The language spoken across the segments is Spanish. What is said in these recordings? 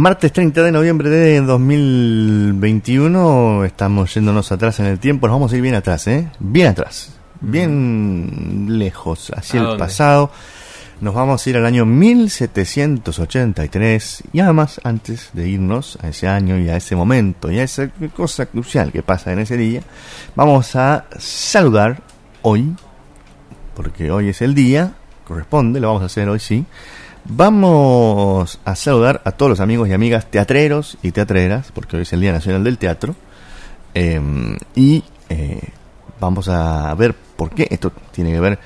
Martes 30 de noviembre de 2021, estamos yéndonos atrás en el tiempo, nos vamos a ir bien atrás, ¿eh? Bien atrás, bien lejos, hacia el pasado. Nos vamos a ir al año 1783 y además antes de irnos a ese año y a ese momento y a esa cosa crucial que pasa en ese día, vamos a saludar hoy, porque hoy es el día, corresponde, lo vamos a hacer hoy sí, Vamos a saludar a todos los amigos y amigas teatreros y teatreras, porque hoy es el Día Nacional del Teatro. Em, y eh, vamos a ver por qué esto tiene que ver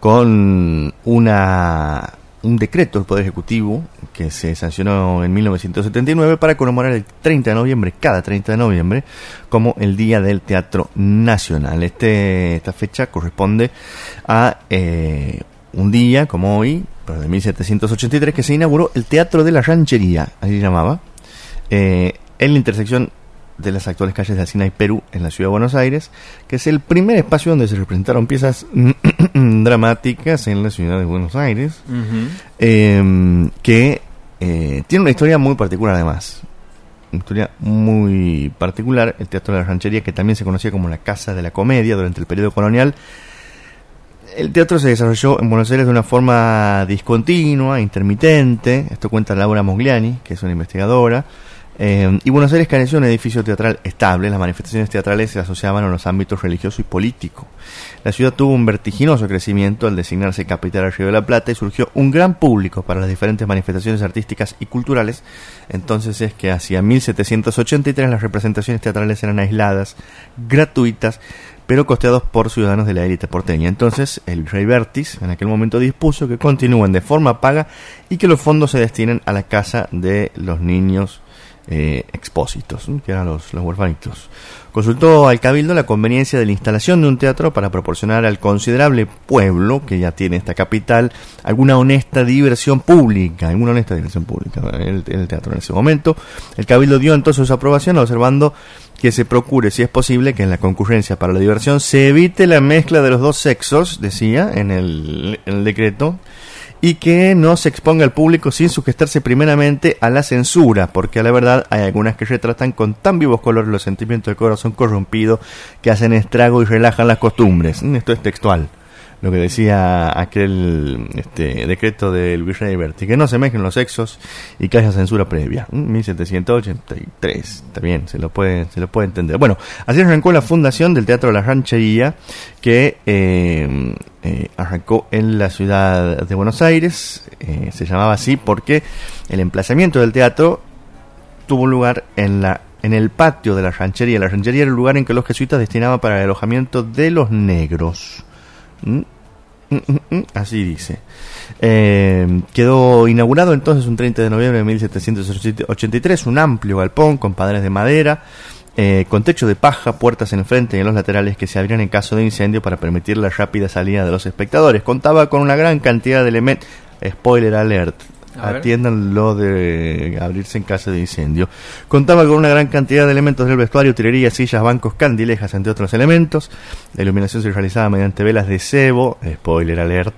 con una, un decreto del Poder Ejecutivo que se sancionó en 1979 para conmemorar el 30 de noviembre, cada 30 de noviembre, como el Día del Teatro Nacional. Este, esta fecha corresponde a eh, un día como hoy, pero de 1783, que se inauguró el Teatro de la Ranchería, así se llamaba, eh, en la intersección de las actuales calles de Alcina y Perú, en la ciudad de Buenos Aires, que es el primer espacio donde se representaron piezas dramáticas en la ciudad de Buenos Aires, em, que eh, tiene una historia muy particular además. Una historia muy particular, el Teatro de la Ranchería, que también se conocía como la Casa de la Comedia durante el periodo colonial, el teatro se desarrolló en Buenos Aires de una forma discontinua, intermitente. Esto cuenta Laura Mogliani, que es una investigadora. Eh, y Buenos Aires careció de un edificio teatral estable. Las manifestaciones teatrales se asociaban a los ámbitos religioso y político. La ciudad tuvo un vertiginoso crecimiento al designarse capital al Río de la Plata y surgió un gran público para las diferentes manifestaciones artísticas y culturales. Entonces es que hacia 1783 las representaciones teatrales eran aisladas, gratuitas, pero costeados por ciudadanos de la élite porteña. Entonces, el rey Bertis en aquel momento dispuso que continúen de forma paga y que los fondos se destinen a la casa de los niños eh, expósitos, que eran los, los huerfanitos. Consultó al Cabildo la conveniencia de la instalación de un teatro para proporcionar al considerable pueblo que ya tiene esta capital alguna honesta diversión pública, alguna honesta diversión pública, el, el teatro en ese momento. El Cabildo dio entonces su aprobación observando que se procure, si es posible, que en la concurrencia para la diversión se evite la mezcla de los dos sexos, decía en el, decreto, y que no se exponga al público sin sujetarse primeramente a la censura, porque a la verdad hay algunas que retratan con tan vivos colores los sentimientos del corazón corrompido que hacen estrago y relajan las costumbres. Esto es textual lo que decía aquel este, decreto del virrey Berti, que no se mezclen los sexos y que haya censura previa. 1783, también se lo puede, se lo puede entender. Bueno, así arrancó la fundación del Teatro la Ranchería, que eh, eh, arrancó en la ciudad de Buenos Aires, eh, se llamaba así porque el emplazamiento del teatro tuvo lugar en la en el patio de la ranchería. La ranchería era el lugar en que los jesuitas destinaban para el alojamiento de los negros. ¿Mm? Mm, mm, así dice. Eh, quedó inaugurado entonces un 30 de noviembre de 1783 un amplio galpón con padres de madera, eh, con techo de paja, puertas en frente y en los laterales que se abrían en caso de incendio para permitir la rápida salida de los espectadores. Contaba con una gran cantidad de elementos. Spoiler alert, atiendan lo de abrirse en caso de incendio. Contaba con una gran cantidad de elementos del vestuario, utilería, sillas, bancos, candilejas, entre otros elementos. La iluminación se realizaba mediante velas de cebo, spoiler alert,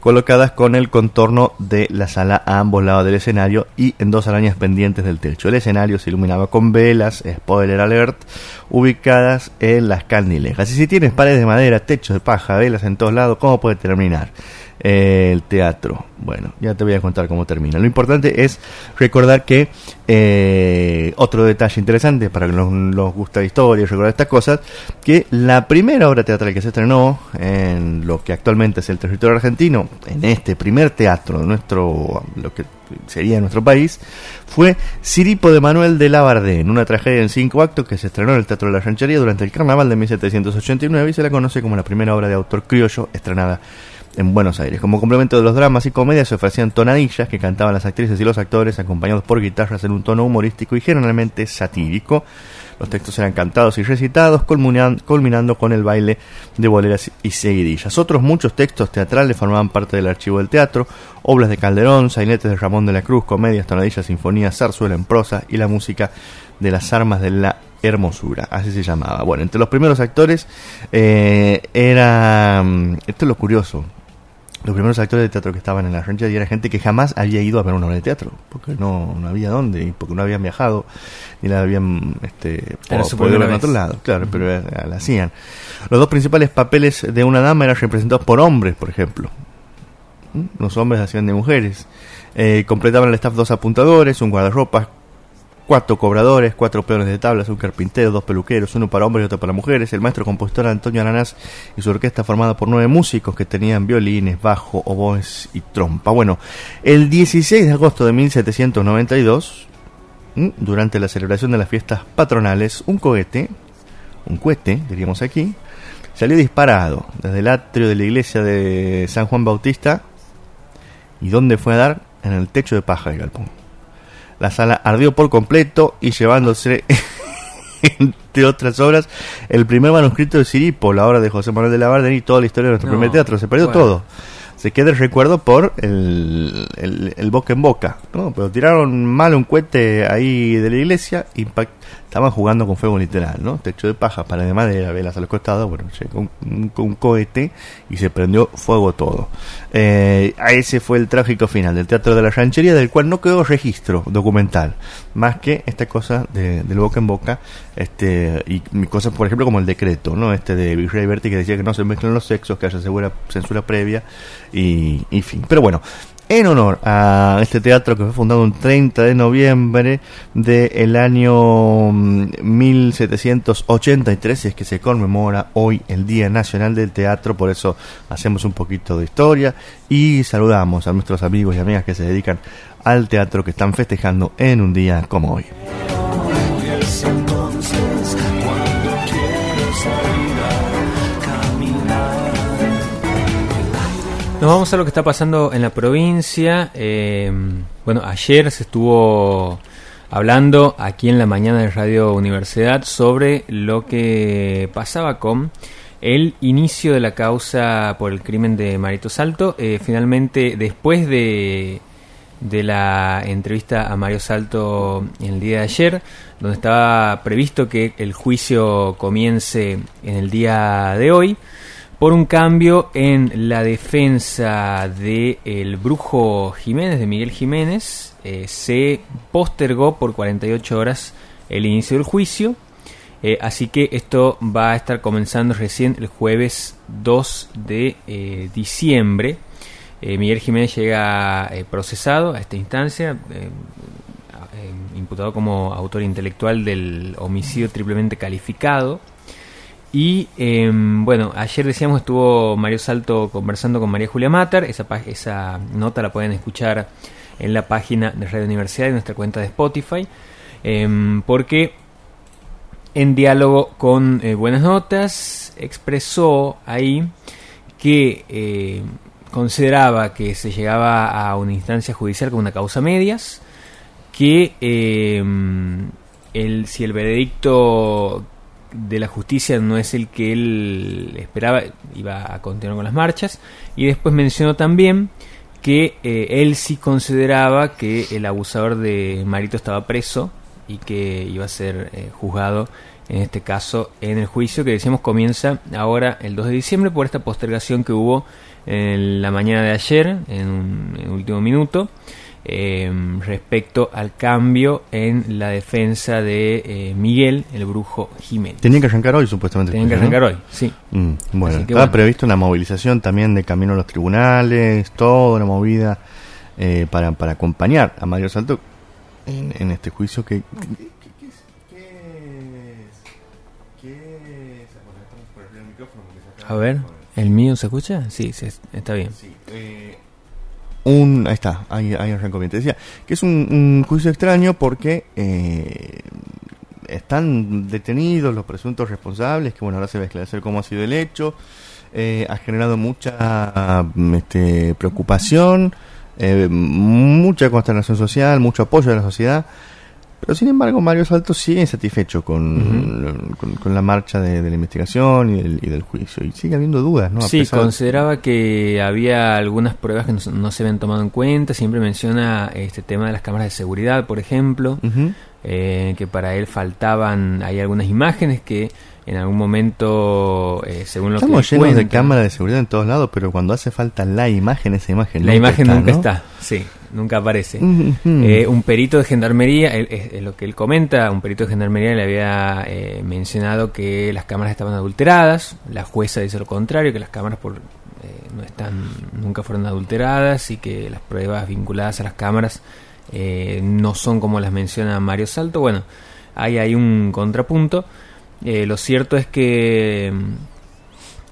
colocadas con el contorno de la sala a ambos lados del escenario y en dos arañas pendientes del techo. El escenario se iluminaba con velas, spoiler alert, ubicadas en las candilejas. Y si tienes paredes de madera, techo de paja, velas en todos lados, ¿cómo puede terminar? El teatro. Bueno, ya te voy a contar cómo termina. Lo importante es recordar que eh, otro detalle interesante para que nos, nos gusta la historia y recordar estas cosas, que la primera obra teatral que se estrenó en lo que actualmente es el territorio argentino, en este primer teatro, nuestro, lo que sería nuestro país, fue Siripo de Manuel de en una tragedia en cinco actos que se estrenó en el Teatro de la Ranchería durante el Carnaval de 1789 y se la conoce como la primera obra de autor criollo estrenada en Buenos Aires. Como complemento de los dramas y comedias se ofrecían tonadillas que cantaban las actrices y los actores acompañados por guitarras en un tono humorístico y generalmente satírico. Los textos eran cantados y recitados, culminando con el baile de boleras y seguidillas. Otros muchos textos teatrales formaban parte del archivo del teatro, obras de Calderón, sainetes de Ramón de la Cruz, comedias, tonadillas, sinfonías, zarzuela en prosa y la música de las armas de la hermosura, así se llamaba. Bueno, entre los primeros actores eh, era, mm, esto es lo curioso, los primeros actores de teatro que estaban en la ranchería era gente que jamás había ido a ver una obra de teatro, porque no, no había dónde, y porque no habían viajado, ni la habían este, podido ver en otro lado, claro, pero la hacían. Los dos principales papeles de una dama eran representados por hombres, por ejemplo. ¿Mm? Los hombres hacían de mujeres. Eh, completaban el staff dos apuntadores, un guardarropas, cuatro cobradores, cuatro peones de tablas, un carpintero, dos peluqueros, uno para hombres y otro para mujeres, el maestro compositor Antonio Aranás y su orquesta formada por nueve músicos que tenían violines, bajo, oboes y trompa. Bueno, el 16 de agosto de 1792, durante la celebración de las fiestas patronales, un cohete, un cohete, diríamos aquí, salió disparado desde el atrio de la iglesia de San Juan Bautista y donde fue a dar en el techo de paja del galpón. La sala ardió por completo y llevándose, entre otras obras, el primer manuscrito de Siripo, la obra de José Manuel de la Barden y toda la historia de nuestro primer teatro. Se perdió todo. Se queda el recuerdo por el, el, boca en boca. ¿no? Pero tiraron mal un cohete ahí de la iglesia, impact estaban jugando con fuego literal, ¿no? Techo de paja, para de madera, velas a los costados, bueno, llegó un, un, cohete y se prendió fuego todo. Eh, ese fue el trágico final del Teatro de la Ranchería, del cual no quedó registro documental, más que esta cosa de, del boca en boca, este y cosas, por ejemplo, como el decreto, ¿no? Este de Virrey Berti que decía que no se mezclen los sexos, que haya segura, censura previa y, y fin. Pero bueno, en honor a este teatro que fue fundado un 30 de noviembre del año 1783, mm, es que se conmemora hoy el Día Nacional del Teatro, por eso hacemos un poquito de historia y saludamos a nuestros amigos y amigas que se dedican al teatro que están festejando en un día como hoy. Nos vamos a lo que está pasando en la provincia. Eh, bueno, ayer se estuvo hablando aquí en la mañana de Radio Universidad sobre lo que pasaba con el inicio de la causa por el crimen de Marito Salto. Eh, finalmente, después de, de la entrevista a Mario Salto en el día de ayer, donde estaba previsto que el juicio comience en el día de hoy, por un cambio en la defensa de el brujo Jiménez, de Miguel Jiménez, eh, se postergó por 48 horas el inicio del juicio. Eh, así que esto va a estar comenzando recién el jueves 2 de eh, diciembre. Miguel Jiménez llega procesado a esta instancia, imputado como autor intelectual del homicidio triplemente calificado y em, bueno, ayer decíamos estuvo Mario Salto conversando con María Julia Matar. Esa, nota la pueden escuchar en la página de Radio Universidad y nuestra cuenta de Spotify. Em, porque en diálogo con eh, Buenas Notas expresó ahí que eh, consideraba que se llegaba a una instancia judicial con una causa medias, que em, el, si el veredicto de la justicia no es el que él esperaba, iba a continuar con las marchas. Y después mencionó también que eh, él sí consideraba que el abusador de Marito estaba preso y que iba a ser eh, juzgado en este caso en el juicio que decíamos comienza ahora el 2 de diciembre por esta postergación que hubo en la mañana de ayer en un último minuto eh, respecto al cambio en la defensa de eh, Miguel, el brujo Jiménez. Tenía que arrancar hoy, supuestamente. Tenía que arrancar hoy, sí. Mm, bueno, estaba previsto una movilización también de camino a los tribunales, toda una movida eh, para, para acompañar a Mario Salto en, en este juicio que... A ver, ¿el mío se escucha? Sí, sí está bien. Sí, eh, un ahí está ahí, ahí decía que es un, juicio extraño porque eh, están detenidos los presuntos responsables que bueno ahora se va a esclarecer cómo ha sido el hecho. Eh, ha generado mucha este, preocupación eh, mucha consternación social mucho apoyo de la sociedad pero sin embargo, Mario Salto sigue insatisfecho con, con, la marcha de, la investigación y del, juicio. Y sigue habiendo dudas, ¿no? sí, consideraba que había algunas pruebas que no, se habían tomado en cuenta. Siempre menciona este tema de las cámaras de seguridad, por ejemplo. eh, que para él faltaban, hay algunas imágenes que en algún momento, eh, según lo Estamos que llenos de cámaras de seguridad en todos lados, pero cuando hace falta la imagen, esa imagen La imagen nunca ¿no? está, sí, nunca aparece. Eh, un perito de gendarmería, es, lo que él comenta, un perito de gendarmería le había eh, mencionado que las cámaras estaban adulteradas, la jueza dice lo contrario, que las cámaras por, eh, no están, nunca fueron adulteradas y que las pruebas vinculadas a las cámaras eh, no son como las menciona Mario Salto. Bueno, ahí hay un contrapunto. Eh, lo cierto es que mm,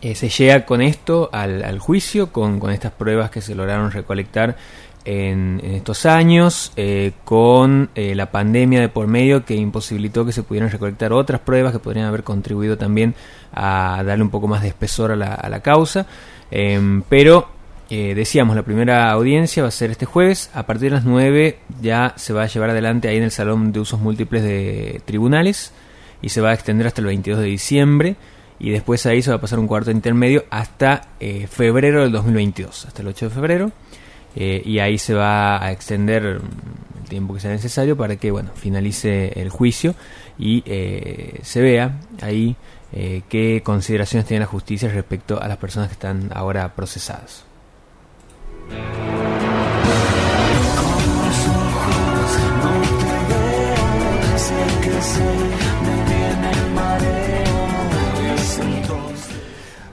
eh, se llega con esto al, juicio, con, estas pruebas que se lograron recolectar en, estos años, eh, con la pandemia de por medio que imposibilitó que se pudieran recolectar otras pruebas que podrían haber contribuido también a darle un poco más de espesor a la, causa. Em, pero decíamos, la primera audiencia va a ser este jueves. A partir de las 9 ya se va a llevar adelante ahí en el Salón de Usos Múltiples de Tribunales y se va a extender hasta el 22 de diciembre. Y después ahí se va a pasar un cuarto intermedio hasta eh, febrero del 2022, hasta el 8 de febrero. Eh, y ahí se va a extender el tiempo que sea necesario para que bueno finalice el juicio y eh, se vea ahí eh, qué consideraciones tiene la justicia respecto a las personas que están ahora procesadas.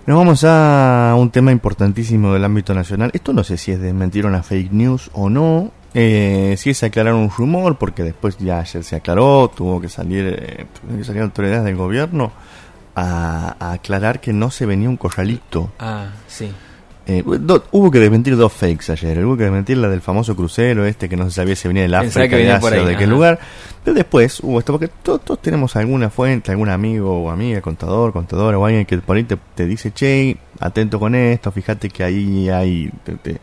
Nos vamos a un tema importantísimo del ámbito nacional. Esto no sé si es desmentir una fake news o no. Eh, si es aclarar un rumor, porque después ya ayer se aclaró, tuvo que salir, eh, que salir autoridades del gobierno a, a aclarar que no se venía un corralito. Ah, sí. Eh, do- hubo que desmentir dos fakes ayer. Hubo que desmentir la del famoso crucero este que no se sabía si venía del África, de Asia o de qué ajá. lugar. Pero después hubo esto, porque todos, todos tenemos alguna fuente, algún amigo o amiga, contador, contadora o alguien que por ahí te, te dice, che, atento con esto, fíjate que ahí hay, te- te-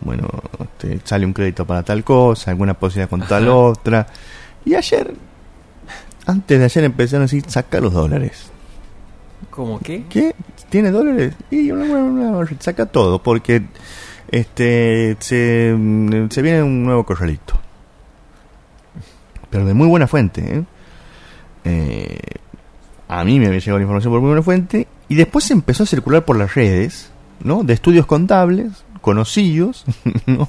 bueno, te sale un crédito para tal cosa, alguna posibilidad con tal otra. Y ayer, antes de ayer empezaron a decir, saca los dólares. ¿Cómo qué? ¿Qué? ¿Tiene dólares? Y una, una- una- saca todo, porque este se, mm, se viene un nuevo corralito. Pero de muy buena fuente, ¿eh? Eh, A mí me había llegado la información por muy buena fuente. Y después se empezó a circular por las redes, ¿no? De estudios contables, conocidos, ¿no?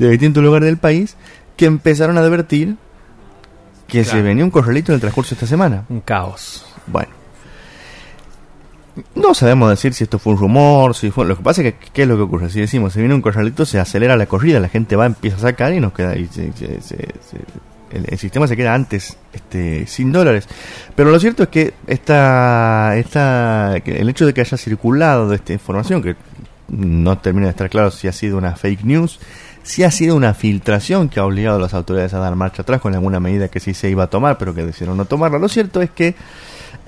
De distintos lugares del país, que empezaron a advertir que se venía un corralito en el transcurso de esta semana. Un caos. Bueno. No sabemos decir si esto fue un rumor, si fue... Lo que pasa es que, ¿qué es lo que ocurre? Si decimos, se viene un corralito, se acelera la corrida, la gente va, empieza a sacar y nos queda... Y se- se- el, el sistema se queda antes este, sin dólares. Pero lo cierto es que esta, esta, el hecho de que haya circulado esta información, que no termina de estar claro si ha sido una fake news, si ha sido una filtración que ha obligado a las autoridades a dar marcha atrás con alguna medida que sí se iba a tomar, pero que decidieron no tomarla. Lo cierto es que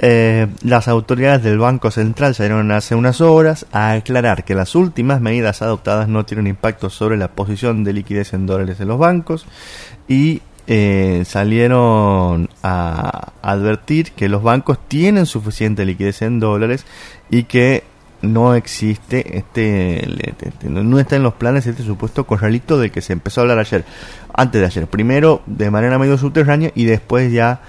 eh, las autoridades del Banco Central salieron hace unas horas a aclarar que las últimas medidas adoptadas no tienen impacto sobre la posición de liquidez en dólares en los bancos y eh, salieron a advertir que los bancos tienen suficiente liquidez en dólares y que no existe este, le- te- te- no está en los planes este supuesto corralito del que se empezó a hablar ayer antes de ayer. Primero de manera medio subterránea y después ya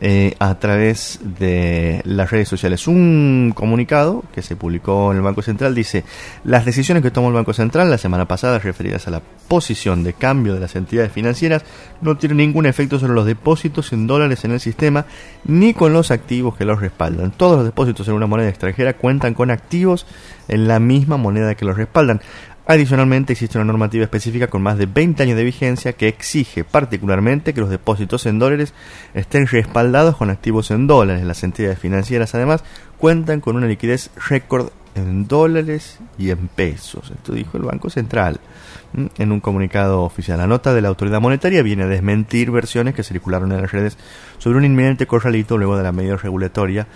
eh, a través de las redes sociales. Un comunicado que se publicó en el Banco Central dice, las decisiones que tomó el Banco Central la semana pasada referidas a la posición de cambio de las entidades financieras no tienen ningún efecto sobre los depósitos en dólares en el sistema ni con los activos que los respaldan. Todos los depósitos en una moneda extranjera cuentan con activos en la misma moneda que los respaldan. Adicionalmente, existe una normativa específica con más de 20 años de vigencia que exige particularmente que los depósitos en dólares estén respaldados con activos en dólares. Las entidades financieras, además, cuentan con una liquidez récord en dólares y en pesos. Esto dijo el Banco Central en un comunicado oficial. La nota de la autoridad monetaria viene a desmentir versiones que circularon en las redes sobre un inminente corralito luego de la medida regulatoria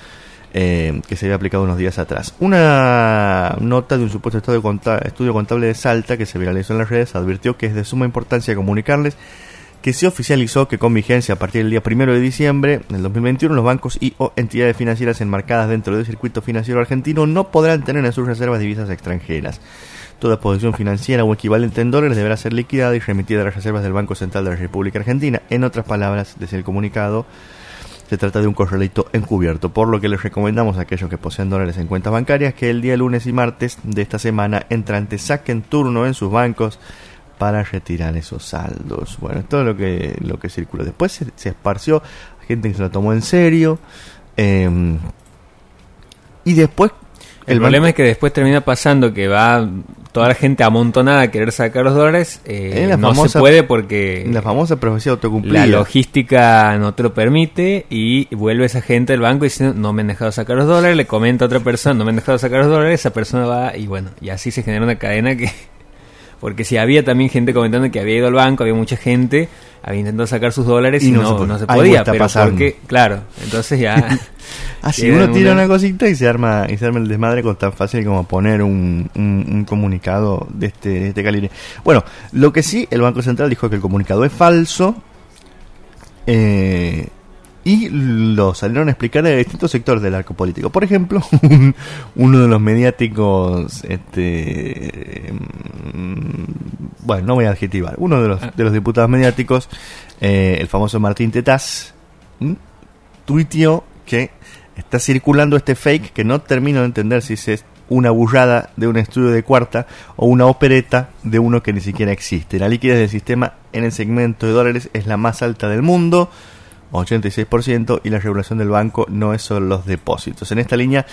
eh, que se había aplicado unos días atrás. Una nota de un supuesto estudio, conta- estudio contable de Salta que se viralizó en las redes advirtió que es de suma importancia comunicarles que se oficializó que con vigencia a partir del día 1 de diciembre del 2021 los bancos y o entidades financieras enmarcadas dentro del circuito financiero argentino no podrán tener en sus reservas divisas extranjeras. Toda posición financiera o equivalente en dólares deberá ser liquidada y remitida a las reservas del Banco Central de la República Argentina. En otras palabras, desde el comunicado, se trata de un corralito encubierto, por lo que les recomendamos a aquellos que poseen dólares en cuentas bancarias que el día lunes y martes de esta semana entrante saquen turno en sus bancos para retirar esos saldos. Bueno, todo lo que lo que circuló. Después se, se esparció, gente que se lo tomó en serio. eh, y después El, problema es que después termina pasando que va toda la gente amontonada a querer sacar los dólares. eh, no se famosa- puede porque la famosa profecía autocumplida. la logística no te lo permite y vuelve esa gente del banco diciendo no me han dejado sacar los dólares, le comenta a otra persona no me han dejado sacar los dólares, esa persona va y bueno, y así se genera una cadena que... Porque si había también gente comentando que había ido al banco, había mucha gente, había intentado sacar sus dólares y, Y no no, se no se podía. Pero pasando. porque, claro, entonces ya... Así Queda uno tira una- una cosita y se arma y se arma el desmadre con tan fácil como poner un, un- un comunicado de este, de este calibre. Bueno, lo que sí, el Banco Central dijo que el comunicado es falso eh, y lo salieron a explicar de distintos sectores del arco político. Por ejemplo, un- uno de los mediáticos, este, mm, bueno, no voy a adjetivar, uno de los, Ah. de los diputados mediáticos, eh, el famoso Martín Tetaz, ¿m? tuiteó que está circulando este fake que no termino de entender si es una burrada de un estudio de cuarta o una opereta de uno que ni siquiera existe. La liquidez del sistema en el segmento de dólares es la más alta del mundo, 86%, y la regulación del banco no es solo los depósitos. En esta línea,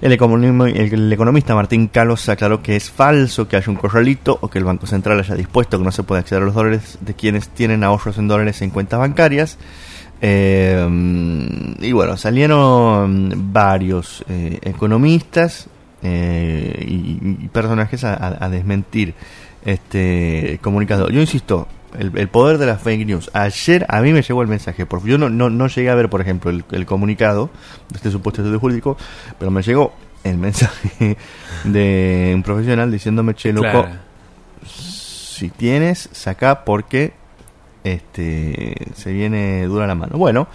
el, el economista Martín Calos aclaró que es falso que haya un corralito o que el Banco Central haya dispuesto que no se pueda acceder a los dólares de quienes tienen ahorros en dólares en cuentas bancarias. Eh, y bueno, salieron varios eh, economistas eh, y, y personajes a, a- desmentir este comunicado. Yo insisto, el, el poder de las fake news. Ayer a mí me llegó el mensaje, porque yo no, no, no llegué a ver, por ejemplo, el, el comunicado de este supuesto estudio jurídico, pero me llegó el mensaje de un profesional diciéndome, che, loco, Claro. si tienes, saca porque este se viene dura la mano. Bueno,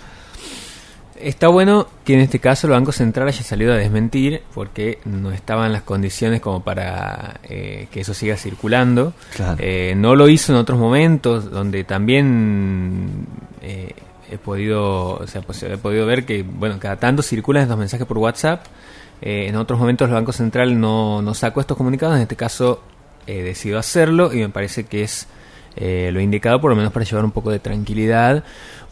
Está bueno que en este caso el Banco Central haya salido a desmentir porque no estaban las condiciones como para eh, que eso siga circulando. Claro. Eh, no lo hizo en otros momentos donde también eh, he podido, o sea, pues, he podido ver que, bueno, cada tanto circulan estos mensajes por WhatsApp. Eh, en otros momentos el Banco Central no, no sacó estos comunicados, en este caso eh, decidió hacerlo y me parece que es eh, lo indicado por lo menos para llevar un poco de tranquilidad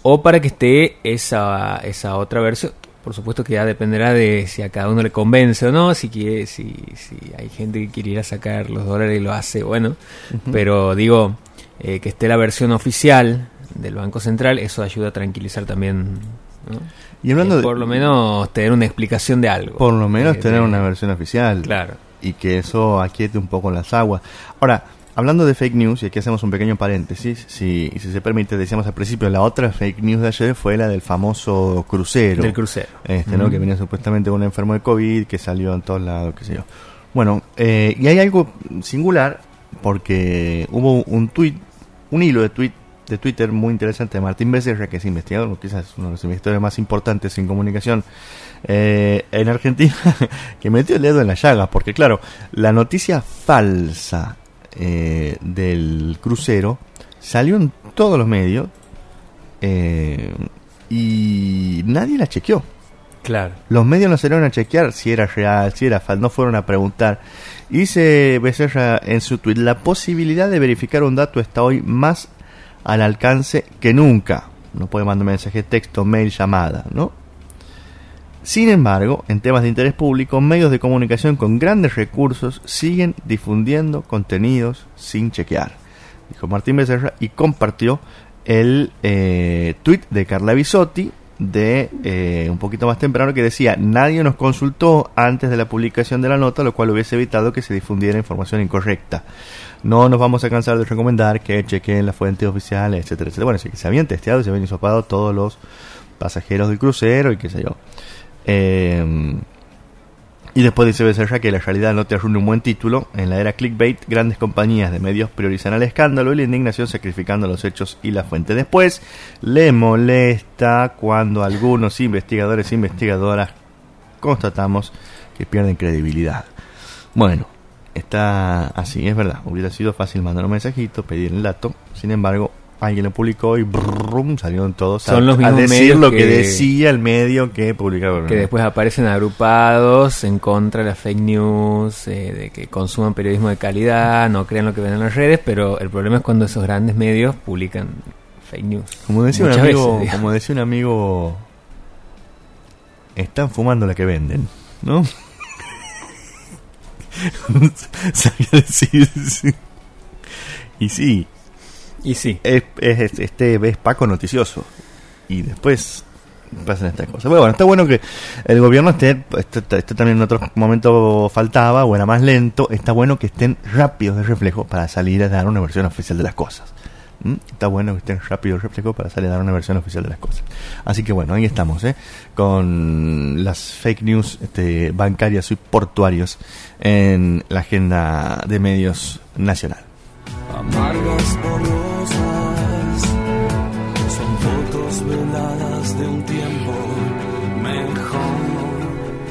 o para que esté esa, esa otra versión. Por supuesto que ya dependerá de si a cada uno le convence o no, si quiere, si, si hay gente que quiere ir a sacar los dólares y lo hace, bueno. Pero digo, eh, que esté la versión oficial del Banco Central, eso ayuda a tranquilizar también. ¿no? y hablando Eh, de, por lo menos tener una explicación de algo. por lo menos Eh, tener de- una versión oficial. Claro. y que eso aquiete un poco las aguas. Ahora, hablando de fake news, y aquí hacemos un pequeño paréntesis, si, si se permite, decíamos al principio, la otra fake news de ayer fue la del famoso crucero. Del crucero. Este, ¿no? Que venía supuestamente un enfermo de COVID, que salió en todos lados, qué sé yo. Bueno, eh, y hay algo singular, porque hubo un tweet, un hilo de tweet de Twitter muy interesante de Martín Becerra, que es investigador, quizás uno de los investigadores más importantes en comunicación eh, en Argentina, que metió el dedo en la llaga, porque claro, la noticia falsa eh, del crucero salió en todos los medios eh, y nadie la chequeó. Claro. Los medios no salieron a chequear si era real, si era falso, no fueron a preguntar. Y dice Becerra en su tweet, la posibilidad de verificar un dato está hoy más al alcance que nunca. No puede mandar mensaje texto, mail, llamada, ¿no? Sin embargo, en temas de interés público, medios de comunicación con grandes recursos siguen difundiendo contenidos sin chequear, dijo Martín Becerra y compartió el eh, tweet de Carla Bisotti de eh, un poquito más temprano que decía nadie nos consultó antes de la publicación de la nota, lo cual hubiese evitado que se difundiera información incorrecta. No nos vamos a cansar de recomendar que chequen las fuentes oficiales, etcétera, etcétera. Bueno, sí que se habían testeado y se habían hisopado todos los pasajeros del crucero y qué sé yo. Eh, y después dice Becerra que la realidad no te arruina un buen título. En la era clickbait, grandes compañías de medios priorizan el escándalo y la indignación sacrificando los hechos y la fuente. Después le molesta cuando algunos investigadores e investigadoras constatamos que pierden credibilidad. Bueno, está así, es verdad. Hubiera sido fácil mandar un mensajito, pedir el dato. Sin embargo, alguien lo publicó y brum, salieron todos Son a, los a decir lo que, que- decía el medio que publicaba. que después aparecen agrupados en contra de las fake news, eh, de que consuman periodismo de calidad, no crean lo que ven en las redes, pero el problema es cuando esos grandes medios publican fake news. Como decía un amigo, veces, como decía un amigo, están fumando la que venden, ¿no? Sabía decir. Y sí, Y sí, es, es- este es Paco noticioso. Y después pasan estas cosas. Bueno, está bueno que el gobierno esté, esto, también en otros momentos faltaba, o era más lento, está bueno que estén rápidos de reflejo para salir a dar una versión oficial de las cosas. ¿Mm? Está bueno que estén rápidos de reflejo para salir a dar una versión oficial de las cosas. Así que bueno, ahí estamos, ¿eh? con las fake news este, bancarias y portuarios en la agenda de medios nacional. Amargas gloriosas son fotos veladas de un tiempo mejor.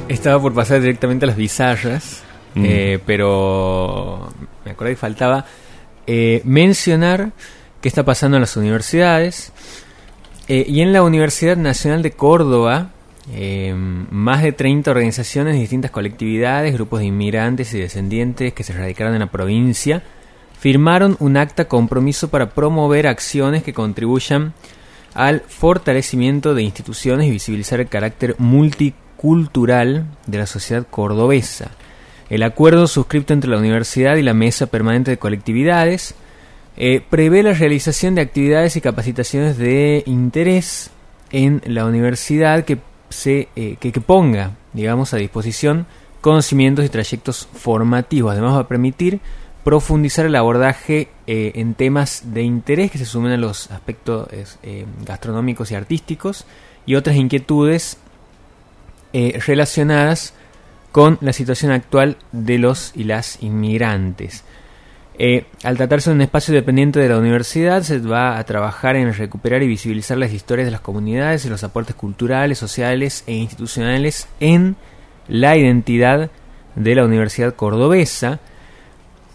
estaba por pasar directamente a las bizarras, Mm. eh, pero me acordé que faltaba eh, mencionar qué está pasando en las universidades. Eh, y en la Universidad Nacional de Córdoba, eh, más de 30 organizaciones de distintas colectividades, grupos de inmigrantes y descendientes que se radicaron en la provincia, firmaron un acta compromiso para promover acciones que contribuyan al fortalecimiento de instituciones y visibilizar el carácter multicultural de la sociedad cordobesa. El acuerdo suscrito entre la universidad y la Mesa Permanente de Colectividades eh, prevé la realización de actividades y capacitaciones de interés en la universidad que, se, eh, que, que ponga, digamos, a disposición conocimientos y trayectos formativos. Además va a permitir profundizar el abordaje eh, en temas de interés que se sumen a los aspectos eh, gastronómicos y artísticos y otras inquietudes eh, relacionadas con la situación actual de los y las inmigrantes. Al tratarse de un espacio dependiente de la universidad, se va a trabajar en recuperar y visibilizar las historias de las comunidades y los aportes culturales, sociales e institucionales en la identidad de la Universidad Cordobesa.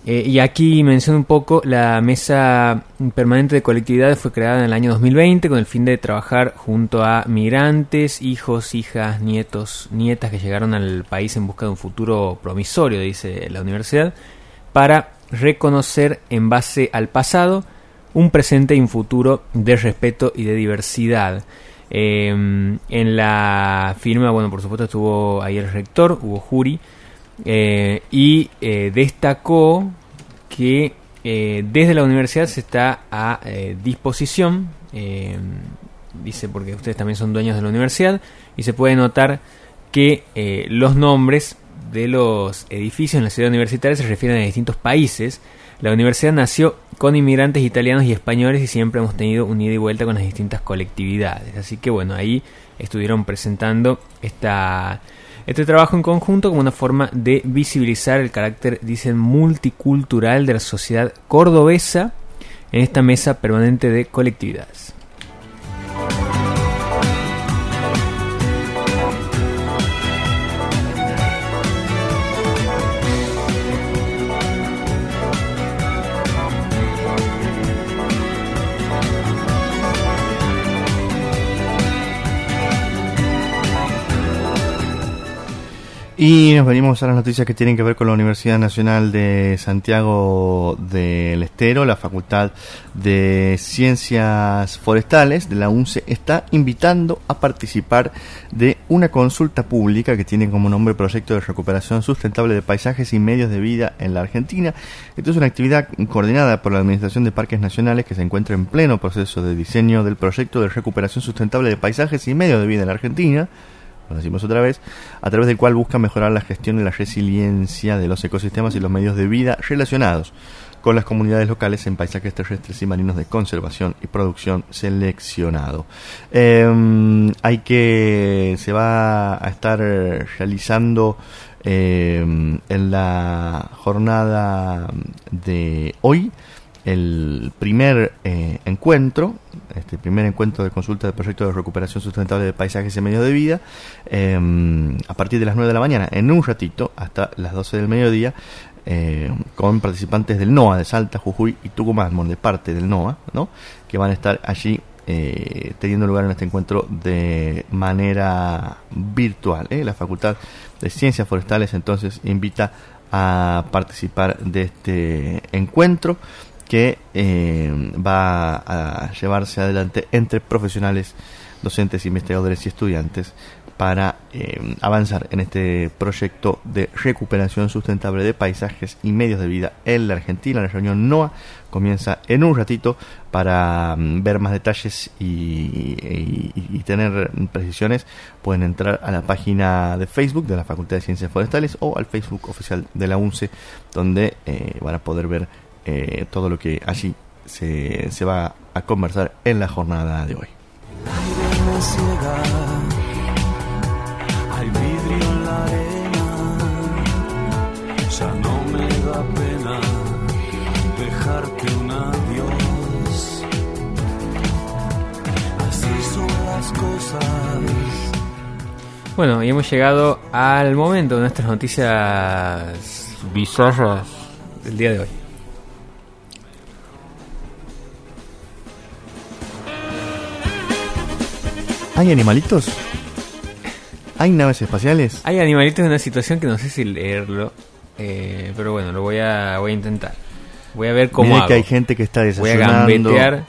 Eh, y aquí menciono un poco, la Mesa Permanente de Colectividades fue creada en el año 2020 con el fin de trabajar junto a migrantes, hijos, hijas, nietos, nietas que llegaron al país en busca de un futuro promisorio, dice la universidad, para reconocer en base al pasado un presente y un futuro de respeto y de diversidad. Eh, en la firma, bueno, por supuesto estuvo ahí el rector, Hugo Juri, eh, y eh, destacó que eh, desde la universidad se está a disposición, dice porque ustedes también son dueños de la universidad, y se puede notar que los nombres de los edificios en la ciudad universitaria se refieren a distintos países. La universidad nació con inmigrantes italianos y españoles y siempre hemos tenido un ida y vuelta con las distintas colectividades. Así que bueno, ahí estuvieron presentando esta, este trabajo en conjunto como una forma de visibilizar el carácter, dicen, multicultural de la sociedad cordobesa en esta mesa permanente de colectividades. Y nos venimos a las noticias que tienen que ver con la Universidad Nacional de Santiago del Estero. La Facultad de Ciencias Forestales de la UNCE está invitando a participar de una consulta pública que tiene como nombre Proyecto de Recuperación Sustentable de Paisajes y Medios de Vida en la Argentina. Esto es una actividad coordinada por la Administración de Parques Nacionales que se encuentra en pleno proceso de diseño del Proyecto de Recuperación Sustentable de Paisajes y Medios de Vida en la Argentina lo decimos otra vez, a través del cual busca mejorar la gestión y la resiliencia de los ecosistemas y los medios de vida relacionados con las comunidades locales en paisajes terrestres y marinos de conservación y producción seleccionado. Eh, hay que se va a estar realizando eh, en la jornada de hoy el primer eh, encuentro, este primer encuentro de consulta del proyecto de recuperación sustentable de paisajes y medios de vida, eh, a partir de las 9 de la mañana, en un ratito, hasta las 12 del mediodía, eh, con participantes del NOA de Salta, Jujuy y Tucumán, de parte del NOA, ¿no? que van a estar allí eh, teniendo lugar en este encuentro de manera virtual. ¿eh? La Facultad de Ciencias Forestales entonces invita a participar de este encuentro que eh, va a llevarse adelante entre profesionales, docentes, investigadores y estudiantes para eh, avanzar en este proyecto de recuperación sustentable de paisajes y medios de vida en la Argentina. La reunión NOA comienza en un ratito para mm, ver más detalles y, tener precisiones. Pueden entrar a la página de Facebook de la Facultad de Ciencias Forestales o al Facebook oficial de la UNCE, donde eh, van a poder ver eh, todo lo que allí se, se va a conversar en la jornada de hoy. aire me ciega, hay vidrio en la arena, ya no me da pena dejarte un adiós. Así son las cosas. Bueno, y hemos llegado al momento de nuestras noticias bizarras del día de hoy. ¿Hay animalitos? ¿Hay naves espaciales? Hay animalitos en una situación que no sé si leerlo, eh, pero bueno, lo voy a, voy a intentar. Voy a ver cómo Mire hago. que hay gente que está voy a desayunando. gambetear.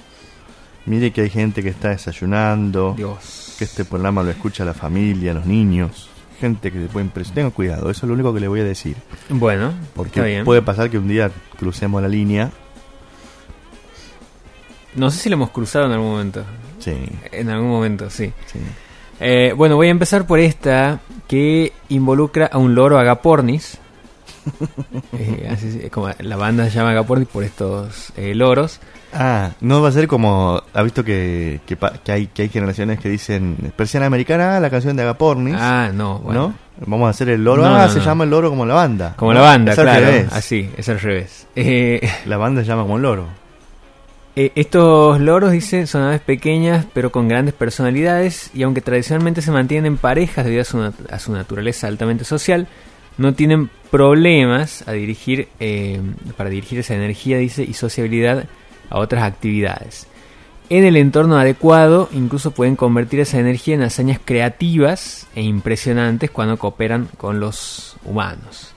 Mire que hay gente que está desayunando. Dios. Que este programa lo escucha la familia, los niños. Gente que se puede impresionar. Tengan cuidado, eso es lo único que le voy a decir. Bueno, está Porque bien. puede pasar que un día crucemos la línea. No sé si lo hemos cruzado en algún momento. Sí, En algún momento, sí. sí. Eh, bueno, voy a empezar por esta que involucra a un loro agapornis. Eh, así se- como la banda se llama agapornis por estos eh, loros. Ah, no va a ser como. Ha visto que, que, pa- que hay, que hay generaciones que dicen. Persiana americana, la canción de Agapornis. Ah, no, bueno. ¿No? Vamos a hacer el loro. No, ah, no, se llama el loro como la banda. Como la banda, claro. Así, es al revés. Eh, La banda se llama como el loro. Eh, estos loros, dice, son aves pequeñas pero con grandes personalidades y aunque tradicionalmente se mantienen en parejas debido a su, naturaleza altamente social, no tienen problemas a dirigir, eh, para dirigir esa energía, dice, y sociabilidad a otras actividades. En el entorno adecuado, incluso pueden convertir esa energía en hazañas creativas e impresionantes cuando cooperan con los humanos.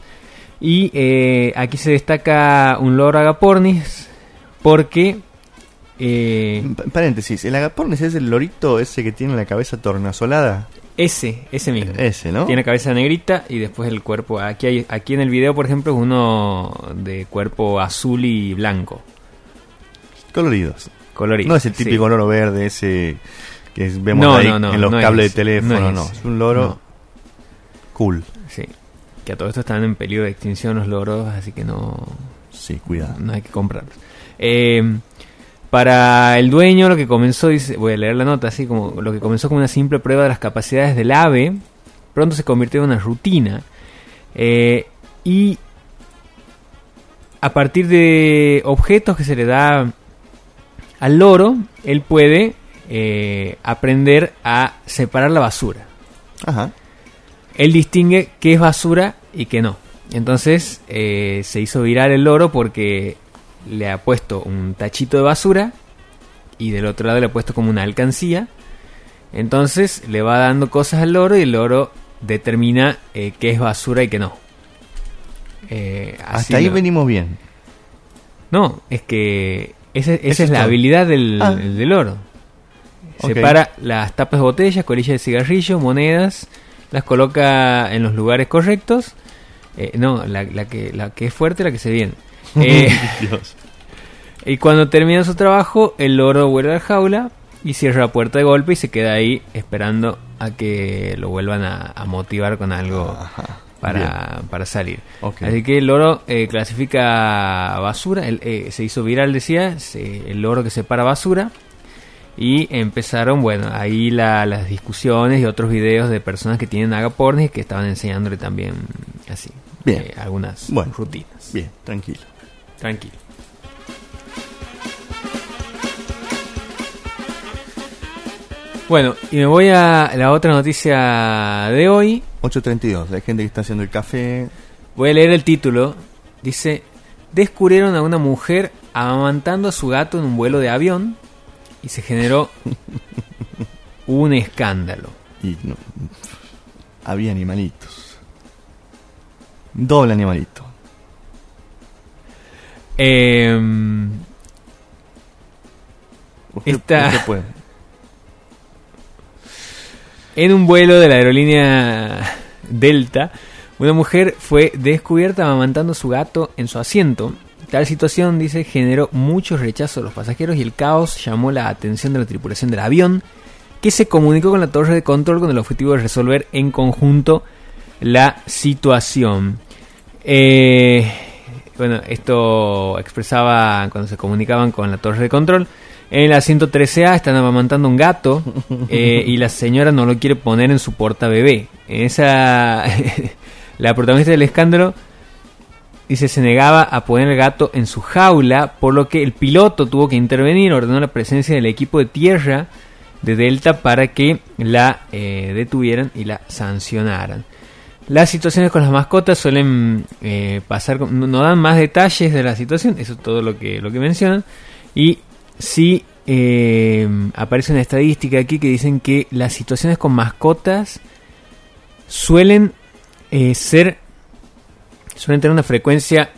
Y eh, aquí se destaca un loro agapornis porque eh, Pa- Paréntesis, el agapornis es el lorito ese que tiene la cabeza tornasolada. ese, ese mismo. Ese, ¿no? Tiene cabeza negrita y después el cuerpo. Aquí hay, aquí en el video, por ejemplo, es uno de cuerpo azul y blanco. Coloridos. Colorido. No es el sí. típico loro verde ese que vemos No, ahí no, no, en los es cables de teléfono, no es Es, un loro cool. Sí. Que a todo esto están en peligro de extinción los loros, así que no, Sí, cuidado. no hay que comprarlos. Eh, para el dueño, lo que comenzó, dice, voy a leer la nota así como lo que comenzó como una simple prueba de las capacidades del ave, pronto se convirtió en una rutina. Eh, y a partir de objetos que se le da al loro, él puede eh, aprender a separar la basura Ajá. él distingue qué es basura y qué no. Entonces eh, se hizo viral el loro porque le ha puesto un tachito de basura y del otro lado le ha puesto como una alcancía. Entonces le va dando cosas al loro y el loro determina eh, qué es basura y qué no. Eh, Hasta ahí lo- venimos bien. No, es que esa, Eso es la habilidad del, Ah. del loro. Separa las tapas de botellas, colillas de cigarrillo, monedas, las coloca en los lugares correctos. Eh, no, la, la que, la que es fuerte, la que se viene. Eh, Dios. y cuando termina su trabajo, el loro vuelve a la jaula y cierra la puerta de golpe y se queda ahí esperando a que lo vuelvan a, a motivar con algo Ajá. para, para salir. Así que el loro eh, clasifica basura, el- eh, se hizo viral, decía, se- el loro que separa basura. Y empezaron, bueno, ahí la- las discusiones y otros videos de personas que tienen agapornis que estaban enseñándole también así Bien. eh, algunas Bueno. rutinas. Bien, tranquilo. Tranquilo. Bueno, y me voy a la otra noticia de hoy. 8.32. Hay gente que está haciendo el café. Voy a leer el título dice, descubrieron a una mujer amamantando a su gato en un vuelo de avión y se generó un escándalo. Y no, había animalitos. Doble animalito. Em, Usted, Esta- usted puede. En un vuelo de la aerolínea Delta, una mujer fue descubierta amamantando a su gato en su asiento. Tal situación, dice, generó muchos rechazos de los pasajeros y el caos llamó la atención de la tripulación del avión, que se comunicó con la torre de control con el objetivo de resolver en conjunto la situación. Eh, bueno, esto expresaba cuando se comunicaban con la torre de control. En la 113A están amamantando un gato eh, y la señora no lo quiere poner en su porta bebé. En esa, la protagonista del escándalo dice se negaba a poner el gato en su jaula, por lo que el piloto tuvo que intervenir, ordenó la presencia del equipo de tierra de Delta para que la eh, detuvieran y la sancionaran. Las situaciones con las mascotas suelen eh, pasar, no, dan más detalles de la situación, eso es todo lo que, lo que mencionan. Y sí eh, aparece una estadística aquí que dicen que las situaciones con mascotas suelen eh, ser, suelen tener una frecuencia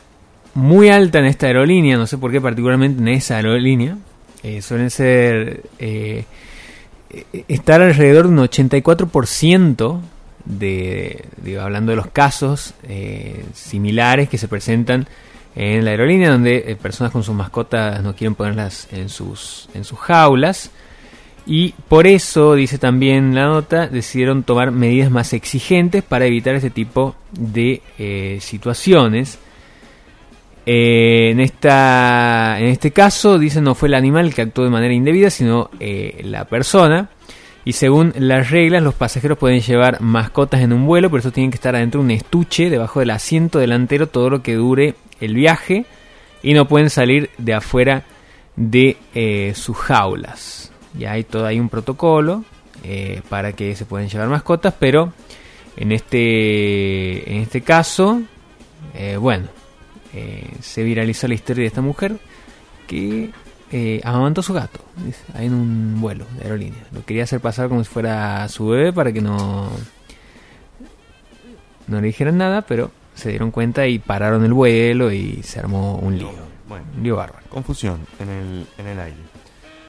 muy alta en esta aerolínea, no sé por qué particularmente en esa aerolínea, eh, suelen ser... estar alrededor de un 84% de, hablando de los casos eh, similares que se presentan en la aerolínea, donde eh, personas con sus mascotas no quieren ponerlas en sus, en sus jaulas. Y por eso, dice también la nota, decidieron tomar medidas más exigentes para evitar este tipo de eh, situaciones. En, esta, en este caso, dicen no fue el animal que actuó de manera indebida, sino la persona. Y según las reglas, los pasajeros pueden llevar mascotas en un vuelo, por eso tienen que estar adentro de un estuche debajo del asiento delantero todo lo que dure el viaje y no pueden salir de afuera de eh, sus jaulas. Ya hay todo hay un protocolo eh, para que se pueden llevar mascotas, pero en este en este caso, eh, bueno, se viralizó la historia de esta mujer que eh, amamantó a su gato ahí en un vuelo de aerolínea. Lo quería hacer pasar como si fuera su bebé para que no, no le dijeran nada, pero se dieron cuenta y pararon el vuelo y se armó un lío. Bueno, Un lío bárbaro. confusión en el, en el aire.